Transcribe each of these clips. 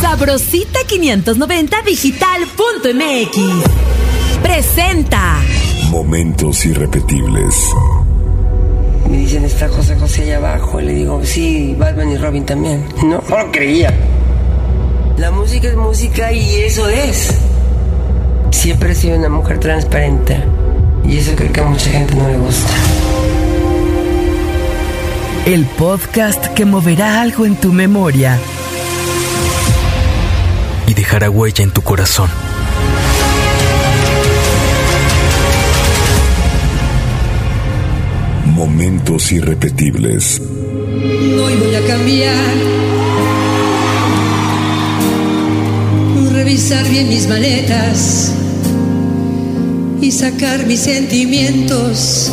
Sabrosita 590 digital.mx presenta Momentos irrepetibles. Me dicen, está José José allá abajo. Y le digo, sí, Batman y Robin también. No, no lo creía. La música es música y eso es. Siempre he sido una mujer transparente. Y eso creo que a mucha gente no le gusta. El podcast que moverá algo en tu memoria y dejará huella en tu corazón. Momentos irrepetibles. Hoy voy a cambiar. Revisar bien mis maletas y sacar mis sentimientos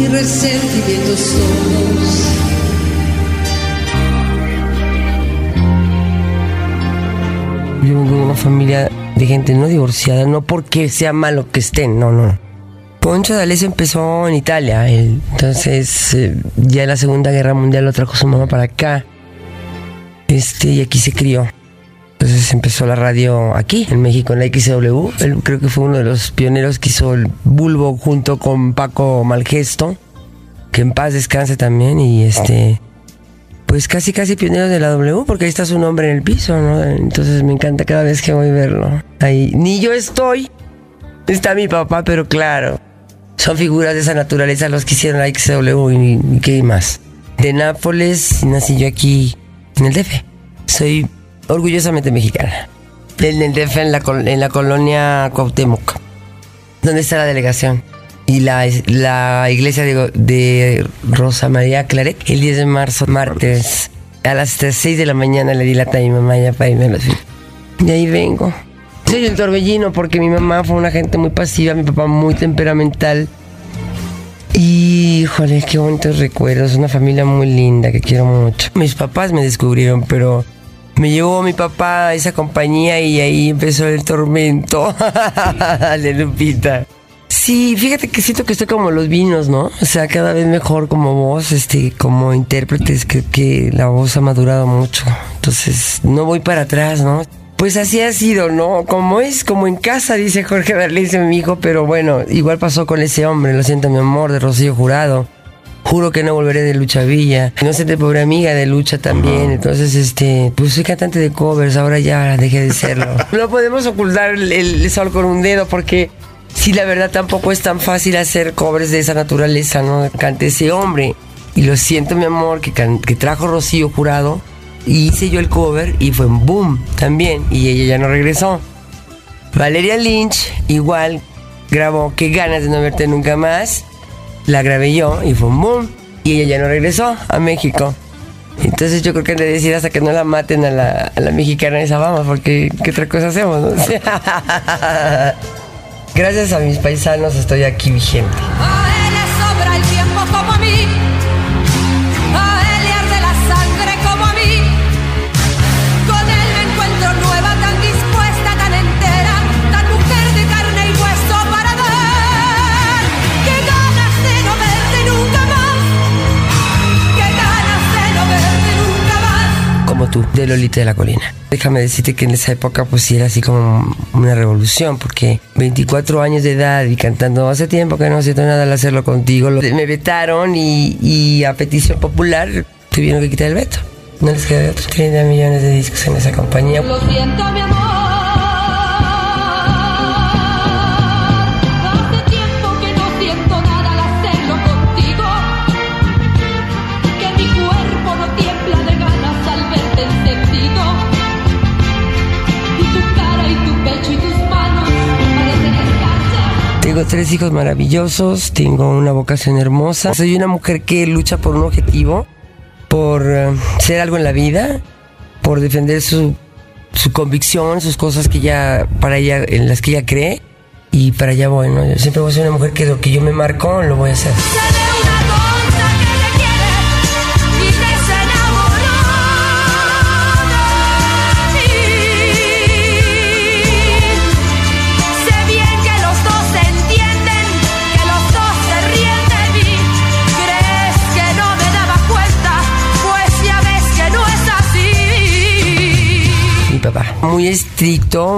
y resentimientos todos. Yo vengo de una familia de gente no divorciada, no porque sea malo que estén, no, no. Poncho D'Alessio empezó en Italia, él, entonces eh, ya en la Segunda Guerra Mundial lo trajo su mamá para acá. Este, y aquí se crió. Entonces empezó la radio aquí, en México, en la XW. Él creo que fue uno de los pioneros que hizo el bulbo junto con Paco Malgesto, que en paz descanse también, y este pues casi casi pionero de la W, porque ahí está su nombre en el piso, ¿no? Entonces me encanta cada vez que voy a verlo. Ahí, ni yo estoy, está mi papá, pero claro, son figuras de esa naturaleza los que hicieron la XW y, qué más. De Nápoles, nací yo aquí en el DF. Soy orgullosamente mexicana. En el DF, en la, en la colonia Cuauhtémoc, donde está la delegación y la, la iglesia de, de, Rosa María Claret el 10 de marzo, martes, a las 6 de la mañana le dilata a mi mamá ya para irme a los Y ahí vengo. Soy un torbellino porque mi mamá fue una gente muy pasiva, mi papá muy temperamental. Y, híjole, qué bonitos recuerdos. Una familia muy linda que quiero mucho. Mis papás me descubrieron, pero me llevó mi papá a esa compañía y ahí empezó el tormento. de Lupita. Sí, fíjate que siento que estoy como los vinos, ¿no? O sea, cada vez mejor como voz, este, como intérpretes, que, que la voz ha madurado mucho. Entonces, no voy para atrás, ¿no? Pues así ha sido, ¿no? Como es, como en casa, dice Jorge Berlice, mi hijo, pero bueno, igual pasó con ese hombre, lo siento, mi amor, de Rocío Jurado. Juro que no volveré de Lucha Villa. No sé, de pobre amiga de Lucha también. Entonces, este, pues soy cantante de covers, ahora ya dejé de serlo. no podemos ocultar el, el sol con un dedo porque sí, la verdad tampoco es tan fácil hacer covers de esa naturaleza, ¿no? Cante ese hombre. Y lo siento, mi amor, que, que trajo Rocío Jurado. Y hice yo el cover y fue un boom también. Y ella ya no regresó. Valeria Lynch, igual, grabó Qué ganas de no verte nunca más. La grabé yo y fue un boom. Y ella ya no regresó a México. Entonces yo creo que de decir hasta que no la maten a la, a la mexicana esa vamos, porque ¿qué otra cosa hacemos? Gracias a mis paisanos estoy aquí vigente. De Lolita de la Colina. Déjame decirte que en esa época pues era así como una revolución, porque 24 años de edad y cantando hace tiempo que no siento nada al hacerlo contigo, me vetaron y, a petición popular tuvieron que quitar el veto. No les queda otros 30 millones de discos en esa compañía. Lo siento, mi amor. Tres hijos maravillosos, tengo una vocación hermosa. Soy una mujer que lucha por un objetivo, por eh, ser algo en la vida, por defender su, su convicción, sus cosas que ya, para ella, en las que ella cree. Y para allá voy, ¿no? Yo siempre voy a ser una mujer que lo que yo me marco lo voy a hacer.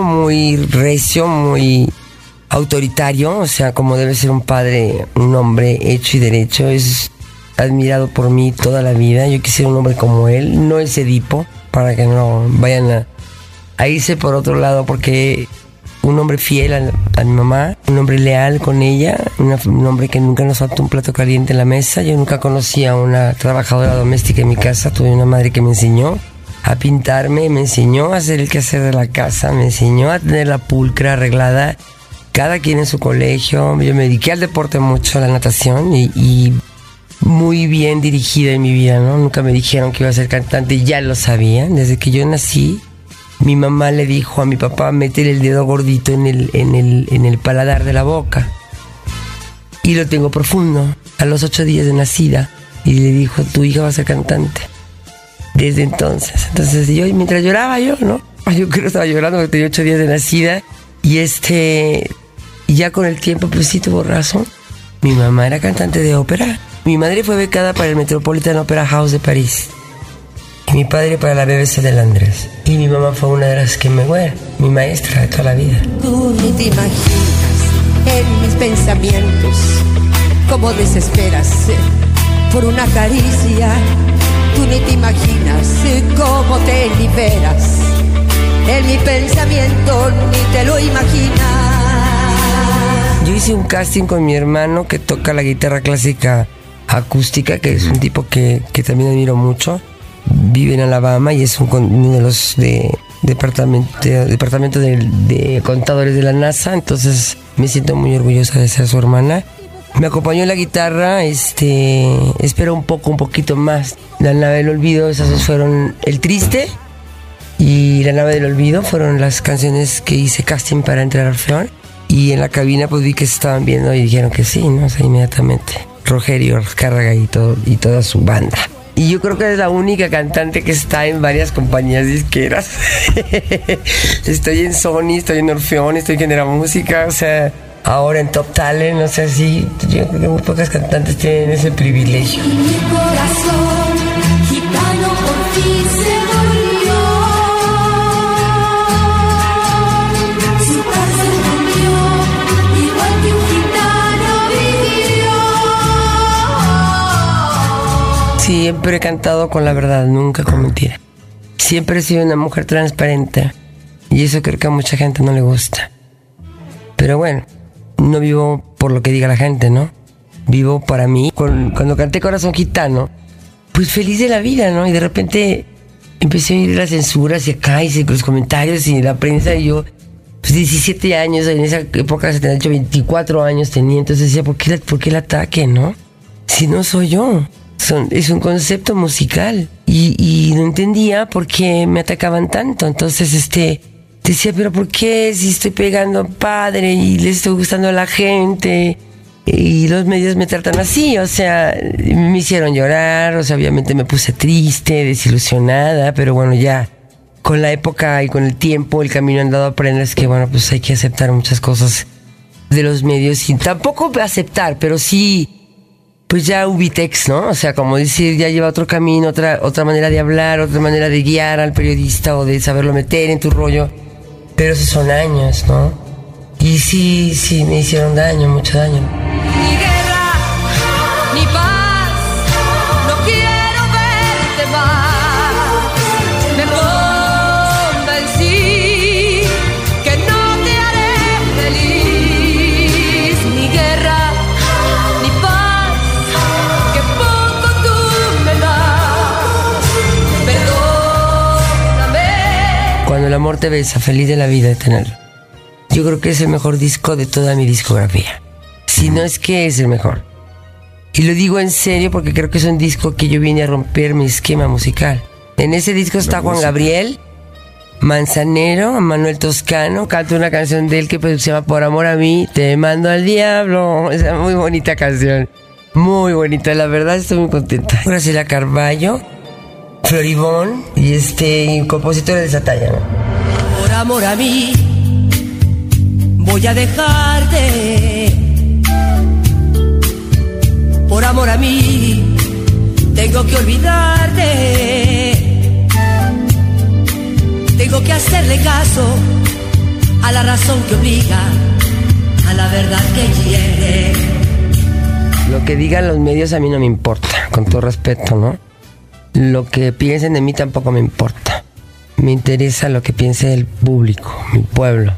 Muy recio, muy autoritario, o sea, como debe ser un padre, un hombre hecho y derecho, es admirado por mí toda la vida. Yo quisiera un hombre como él, no ese Edipo, para que no vayan a, a irse por otro lado, porque un hombre fiel a, mi mamá, un hombre leal con ella, un hombre que nunca nos faltó un plato caliente en la mesa. Yo nunca conocí a una trabajadora doméstica en mi casa, tuve una madre que me enseñó a pintarme, me enseñó a hacer el quehacer de la casa, me enseñó a tener la pulcra arreglada, cada quien en su colegio. Yo me dediqué al deporte mucho, a la natación y, muy bien dirigida en mi vida, ¿no? Nunca me dijeron que iba a ser cantante, ya lo sabía. Desde que yo nací, mi mamá le dijo a mi papá meter el dedo gordito en el, en el, en el paladar de la boca. Y lo tengo profundo, a los ocho días de nacida. Y le dijo, tu hija va a ser cantante desde entonces. Entonces yo, mientras lloraba yo, ¿no? Yo creo que estaba llorando porque tenía ocho días de nacida y este, ya con el tiempo pues sí tuvo razón. Mi mamá era cantante de ópera. Mi madre fue becada para el Metropolitan Opera House de París. Y mi padre para la BBC de Londres. Y mi mamá fue una de las que me fue mi maestra de toda la vida. Tú ni te imaginas en mis pensamientos cómo desesperas por una caricia Tú ni te imaginas cómo te liberas. En mi pensamiento ni te lo imaginas. Yo hice un casting con mi hermano que toca la guitarra clásica acústica, que es un tipo que, también admiro mucho. Vive en Alabama y es uno de los de departamento, departamento de contadores de la NASA. Entonces me siento muy orgullosa de ser su hermana. Me acompañó en la guitarra, este, espero un poco, un poquito más. La nave del olvido, esas fueron El Triste y La nave del olvido, fueron las canciones que hice casting para entrar al Orfeón. Y en la cabina pues vi que se estaban viendo y dijeron que sí, ¿no? O sea, inmediatamente. Rogerio Cárraga y, todo, y toda su banda. Y yo creo que es la única cantante que está en varias compañías disqueras. estoy en Sony, estoy en Orfeón, estoy en Genera Música, o sea, ahora en Top Talent, no sé si yo creo que muy pocas cantantes tienen ese privilegio. Siempre he cantado con la verdad, nunca con mentira. Siempre he sido una mujer transparente y eso creo que a mucha gente no le gusta. Pero bueno, no vivo por lo que diga la gente, ¿no? Vivo para mí. Cuando canté Corazón Gitano, pues feliz de la vida, ¿no? Y de repente empecé a oír las censuras y acá y los comentarios y la prensa y yo, pues 17 años, en esa época se tenía hecho 24 años tenía, entonces decía, ¿por qué, ¿por qué el ataque, no? Si no soy yo. Son, es un concepto musical y, y no entendía por qué me atacaban tanto. Entonces, este, decía, pero ¿por qué si estoy pegando padre y le estoy gustando a la gente? Y los medios me tratan así, o sea, me hicieron llorar, o sea, obviamente me puse triste, desilusionada, pero bueno, ya con la época y con el tiempo, el camino andado aprendes que, bueno, pues hay que aceptar muchas cosas de los medios y tampoco aceptar, pero sí, pues ya ubitex, ¿no? O sea, como decir, ya lleva otro camino, otra, otra manera de hablar, otra manera de guiar al periodista o de saberlo meter en tu rollo. Pero esos son años, ¿no? Y sí, sí, me hicieron daño, mucho daño. Amor te besa, feliz de la vida de tenerlo. Yo creo que es el mejor disco de toda mi discografía. Si no es que es el mejor. Y lo digo en serio porque creo que es un disco que yo vine a romper mi esquema musical. En ese disco está Juan Gabriel, Manzanero, Manuel Toscano, canta una canción de él que pues, se llama Por amor a mí, te mando al diablo. Es una muy bonita canción. Muy bonita, la verdad estoy muy contenta. Graciela Carballo, Floribón y este compositor de esa talla. ¿no? Por amor a mí, voy a dejarte. Por amor a mí, tengo que olvidarte. Tengo tengo que hacerle caso a la razón que obliga, a la verdad que quiere. Lo que digan los medios a mí no me importa, con todo respeto, ¿no? Lo que piensen de mí tampoco me importa. Me interesa lo que piense el público, mi pueblo.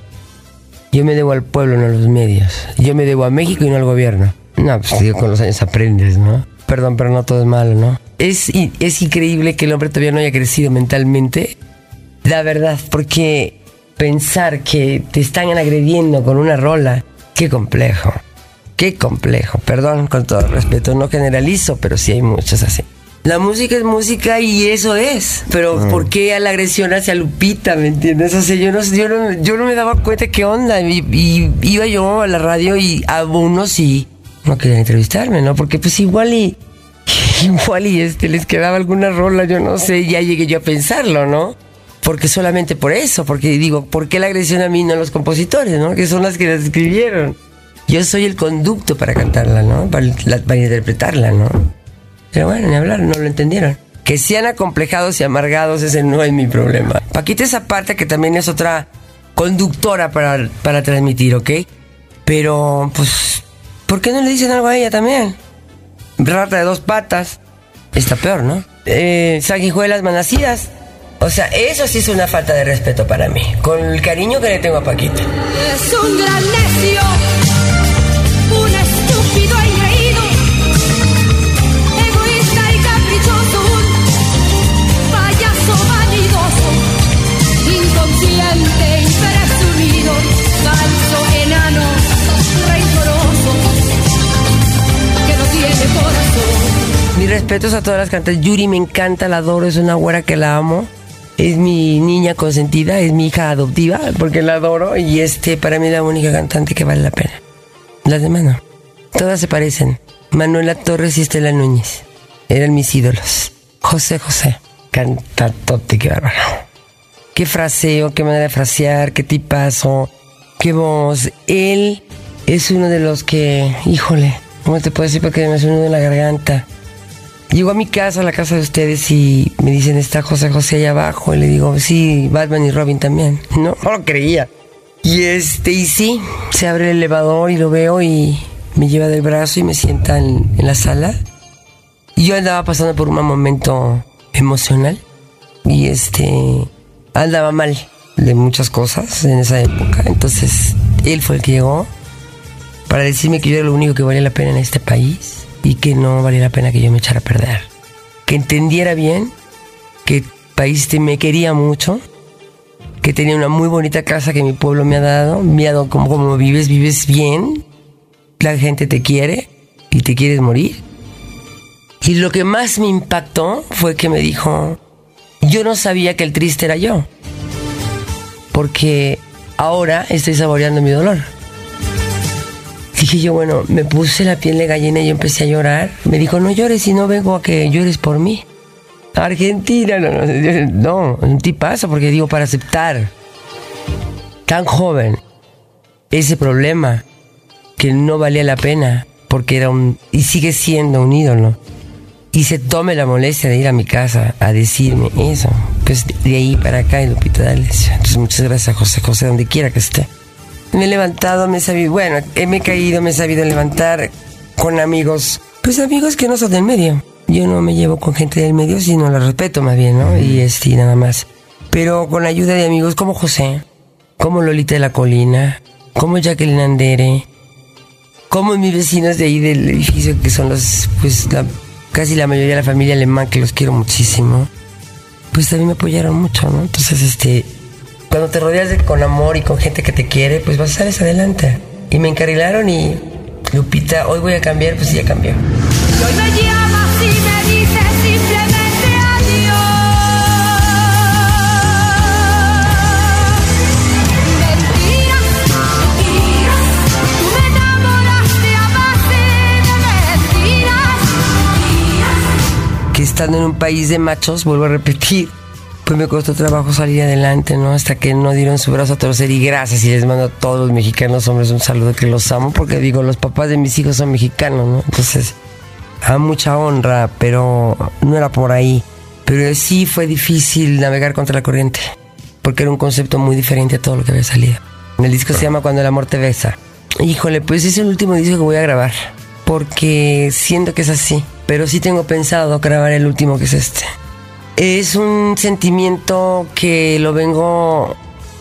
Yo me debo al pueblo, no a los medios. Yo me debo a México y no al gobierno. No, pues digo, con los años aprendes, ¿no? Perdón, pero no todo es malo, ¿no? Es, es increíble que el hombre todavía no haya crecido mentalmente. La verdad, porque pensar que te están agrediendo con una rola, qué complejo. Qué complejo. Perdón, con todo respeto, no generalizo, pero sí hay muchos así. La música es música y eso es. Pero ¿por qué a la agresión hacia Lupita, me entiendes? O sea, yo no, yo no, yo no me daba cuenta qué onda. Y, y iba yo a la radio y a unos y no querían entrevistarme, ¿no? Porque pues igual y... Igual y este les quedaba alguna rola, yo no sé, ya llegué yo a pensarlo, ¿no? Porque solamente por eso, porque digo, ¿por qué la agresión a mí no a los compositores, ¿no? Que son las que las escribieron. Yo soy el conducto para cantarla, ¿no? Para, la- para interpretarla, ¿no? Pero bueno, ni hablar, no lo entendieron. Que sean acomplejados y amargados, ese no es mi problema. Paquita esa parte que también es otra conductora para, para transmitir, ¿ok? Pero, pues, ¿por qué no le dicen algo a ella también? Rata de dos patas. Está peor, ¿no? Eh, sanguijuelas manacidas. O sea, eso sí es una falta de respeto para mí. Con el cariño que le tengo a Paquita. Es un gran necio, respetos a todas las cantantes. Yuri me encanta, la adoro, es una güera que la amo. Es mi niña consentida, es mi hija adoptiva, porque la adoro y este para mí es la única cantante que vale la pena. Las demás no. Todas se parecen. Manuela Torres y Estela Núñez. Eran mis ídolos. José José. Cantatote, qué bárbaro. Qué fraseo, qué manera de frasear, qué tipazo, qué voz. Él es uno de los que, híjole, ¿cómo te puedo decir? Porque me nudo en la garganta. Llego a mi casa, a la casa de ustedes, y me dicen, está José José allá abajo. Y le digo, sí, Batman y Robin también. No, no lo creía. Y este, y sí, se abre el elevador y lo veo y me lleva del brazo y me sienta en, en la sala. Y yo andaba pasando por un momento emocional. Y este, andaba mal de muchas cosas en esa época. Entonces, él fue el que llegó para decirme que yo era lo único que valía la pena en este país y que no valía la pena que yo me echara a perder. Que entendiera bien que el país me quería mucho, que tenía una muy bonita casa que mi pueblo me ha dado, me como, como vives, vives bien, la gente te quiere y te quieres morir. Y lo que más me impactó fue que me dijo, yo no sabía que el triste era yo, porque ahora estoy saboreando mi dolor. Dije yo, bueno, me puse la piel de gallina y yo empecé a llorar. Me dijo, no llores y no vengo a que llores por mí. Argentina, no, no, no, un tipazo, porque digo, para aceptar tan joven ese problema que no valía la pena, porque era un, y sigue siendo un ídolo, y se tome la molestia de ir a mi casa a decirme eso, pues de ahí para acá, y Lupita D'Alessio. Entonces, muchas gracias, José José, donde quiera que esté. Me he levantado, me he sabido, bueno, he- me he caído, me he sabido levantar con amigos, pues amigos que no son del medio. Yo no me llevo con gente del medio, sino la respeto más bien, ¿no? Y este, nada más. Pero con la ayuda de amigos como José, como Lolita de la Colina, como Jacqueline Andere, como mis vecinos de ahí del edificio, que son los, pues, la- casi la mayoría de la familia alemán, que los quiero muchísimo, pues también me apoyaron mucho, ¿no? Entonces, este, cuando te rodeas de- con amor y con gente que te quiere, pues vas a sales adelante. Y me encarrilaron y, Lupita, hoy voy a cambiar, pues ya cambió. Y hoy me llamas y me dices simplemente adiós. Mentiras, mentiras, tú me enamoraste a base de mentiras, mentiras. que estando en un país de machos, vuelvo a repetir, pues me costó trabajo salir adelante, ¿no? Hasta que no dieron su brazo a torcer y gracias y les mando a todos los mexicanos hombres un saludo que los amo porque digo, los papás de mis hijos son mexicanos, ¿no? Entonces, a mucha honra, pero no era por ahí. Pero sí fue difícil navegar contra la corriente. porque era un concepto muy diferente a todo lo que había salido. El disco se llama Cuando el amor te besa. Híjole, pues es el último disco que voy a grabar, porque siento que es así, pero sí tengo pensado grabar el último que es este. Es un sentimiento que lo vengo,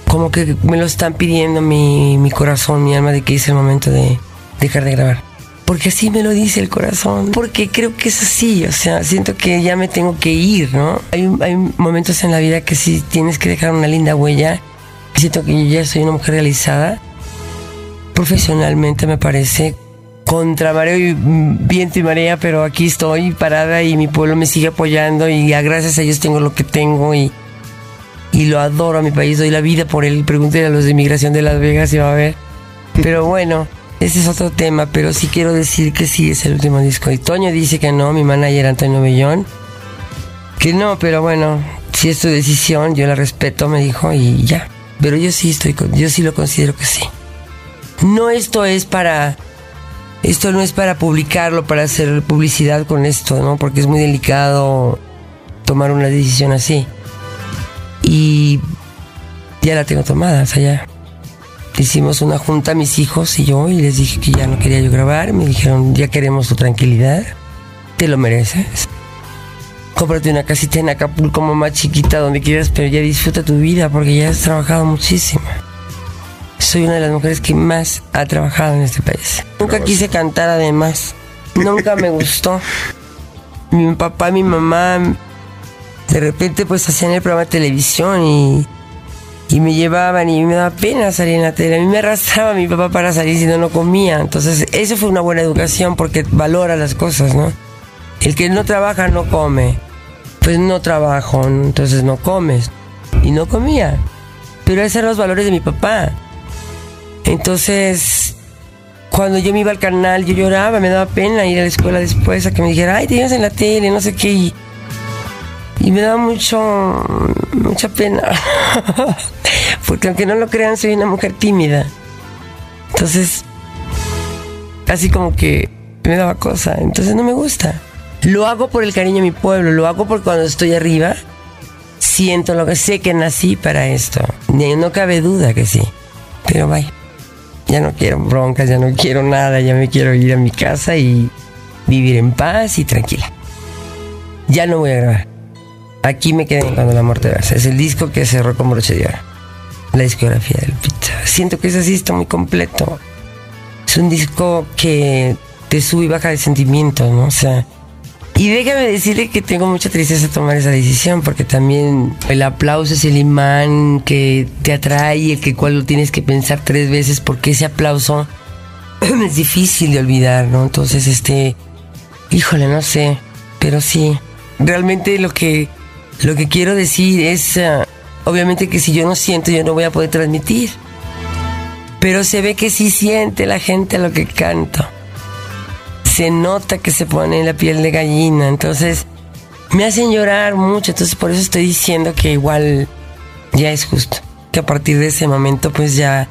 como que me lo están pidiendo mi, mi corazón, mi alma, de que es el momento de dejar de grabar. Porque así me lo dice el corazón. Porque creo que es así. O sea, siento que ya me tengo que ir, ¿no? Hay, hay momentos en la vida que sí tienes que dejar una linda huella. Siento que yo ya soy una mujer realizada. Profesionalmente me parece. Contra mareo y viento y marea, pero aquí estoy parada y mi pueblo me sigue apoyando y gracias a ellos tengo lo que tengo y, y lo adoro a mi país, doy la vida por él. Pregúntenle a los de inmigración de Las Vegas si va a ver. Pero bueno, ese es otro tema, pero sí quiero decir que sí es el último disco. Y Toño dice que no, mi manager Antonio Bellón. Que no, pero bueno, si es tu decisión, yo la respeto, me dijo, y ya. Pero yo sí estoy, yo sí lo considero que sí. No esto es para, esto no es para publicarlo, para hacer publicidad con esto, ¿no? Porque es muy delicado tomar una decisión así. Y ya la tengo tomada, o sea, ya. Hicimos una junta mis hijos y yo y les dije que ya no quería yo grabar. Me dijeron, ya queremos tu tranquilidad. Te lo mereces. Cómprate una casita en Acapulco, mamá chiquita, donde quieras, pero ya disfruta tu vida porque ya has trabajado muchísimo. Soy una de las mujeres que más ha trabajado en este país. Nunca quise cantar además. Nunca me gustó. Mi papá, mi mamá, de repente pues hacían el programa de televisión y y me llevaban y me daba pena salir en la tele. A mí me arrastraba mi papá para salir si no, no comía. Entonces, eso fue una buena educación porque valora las cosas, ¿no? El que no trabaja no come. Pues no trabajo, entonces no comes. Y no comía. Pero esos eran los valores de mi papá. Entonces, cuando yo me iba al canal, yo lloraba, me daba pena ir a la escuela después a que me dijera, ay, te ibas en la tele, no sé qué. Y, me daba mucho, mucha pena. Porque aunque no lo crean, soy una mujer tímida. Entonces, así como que me daba cosa. Entonces no me gusta. Lo hago por el cariño a mi pueblo. Lo hago porque cuando estoy arriba, siento lo que sé que nací para esto. No cabe duda que sí. Pero vaya, ya no quiero broncas, ya no quiero nada. Ya me quiero ir a mi casa y vivir en paz y tranquila. Ya no voy a grabar. Aquí me quedé cuando la muerte besa. Es el disco que cerró con broche de oro. La discografía del Pizza. Siento que es así, está muy completo. Es un disco que te sube y baja de sentimientos, ¿no? O sea. Y déjame decirle que tengo mucha tristeza tomar esa decisión, porque también el aplauso es el imán que te atrae el que cual lo tienes que pensar tres veces, porque ese aplauso es difícil de olvidar, ¿no? Entonces, este. Híjole, no sé. Pero sí. Realmente lo que. Lo que quiero decir es. ah, obviamente que si yo no siento, yo no voy a poder transmitir. Pero se ve que sí siente la gente lo que canto. Se nota que se pone la piel de gallina. Entonces, me hacen llorar mucho. Entonces, por eso estoy diciendo que igual ya es justo. Que a partir de ese momento, pues ya,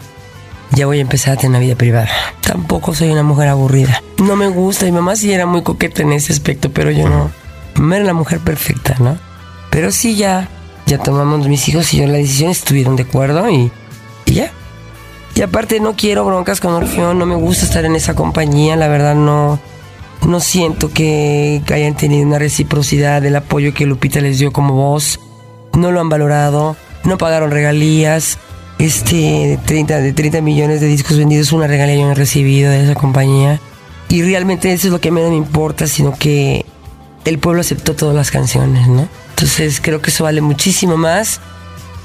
ya voy a empezar a tener una vida privada. Tampoco soy una mujer aburrida. No me gusta. Mi mamá sí era muy coqueta en ese aspecto, pero yo no. Mamá era la mujer perfecta, ¿no? Pero sí ya, ya tomamos mis hijos y yo la decisión, estuvieron de acuerdo y, y ya. Y aparte no quiero broncas con Orfeón, no me gusta estar en esa compañía, la verdad no, no siento que hayan tenido una reciprocidad del apoyo que Lupita les dio como voz. No lo han valorado, no pagaron regalías. Este 30, de 30 millones de discos vendidos, una regalía yo no he recibido de esa compañía. Y realmente eso es lo que menos me importa, sino que el pueblo aceptó todas las canciones, ¿no? Entonces creo que eso vale muchísimo más.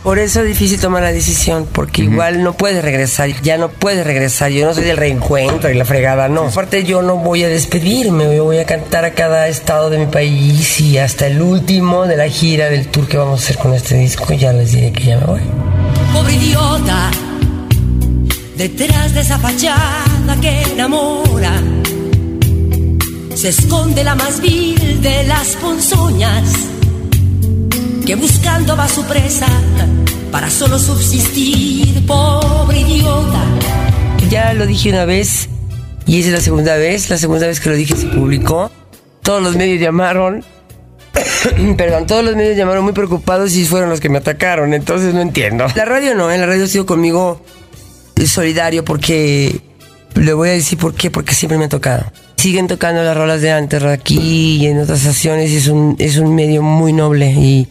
Por eso es difícil tomar la decisión, porque igual no puedes regresar, ya no puedes regresar. Yo no soy del reencuentro y la fregada, no. Aparte, yo no voy a despedirme, yo voy a cantar a cada estado de mi país y hasta el último de la gira del tour que vamos a hacer con este disco. Ya les diré que ya me voy. Pobre idiota, detrás de esa fachada que enamora, se esconde la más vil de las ponzoñas, que buscando va su presa para solo subsistir. Pobre idiota. Ya lo dije una vez y esa es la segunda vez. La segunda vez que lo dije se publicó. Todos los medios llamaron Perdón, todos los medios llamaron muy preocupados y fueron los que me atacaron, entonces no entiendo. La radio no, en la radio ha sido conmigo solidario porque le voy a decir por qué, porque siempre me ha tocado. Siguen tocando las rolas de antes aquí y en otras estaciones es un, es un medio muy noble y,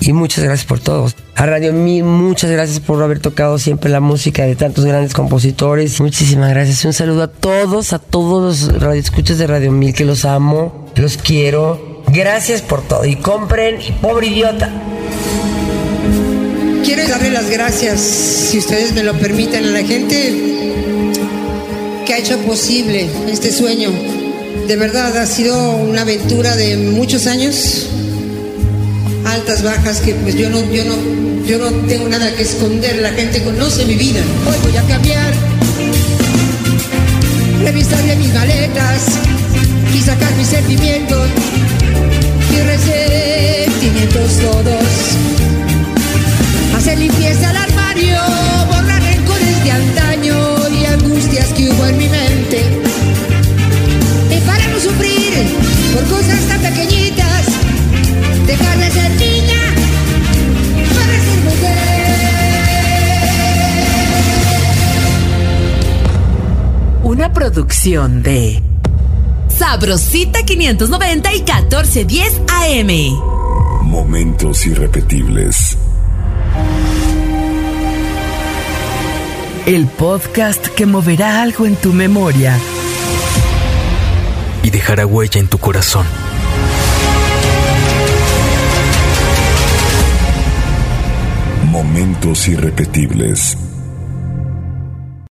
y muchas gracias por todo. A Radio Mil, muchas gracias por haber tocado siempre la música de tantos grandes compositores. Muchísimas gracias. Un saludo a todos, a todos los radioescuchas de Radio Mil que los amo, los quiero. Gracias por todo y compren, y pobre idiota. Quiero darle las gracias, si ustedes me lo permiten, a la gente que ha hecho posible este sueño. De verdad ha sido una aventura de muchos años, altas, bajas, que pues yo no, yo no, yo no tengo nada que esconder. La gente conoce mi vida. Hoy voy a cambiar, revisar mis maletas y sacar mis sentimientos y resentimientos todos. Hacer limpieza al armario, borrar rencores de antaño y angustias que hubo en mi mente. Producción de Sabrosita 590 y 1410 AM. Momentos irrepetibles. El podcast que moverá algo en tu memoria. Y dejará huella en tu corazón. Momentos irrepetibles.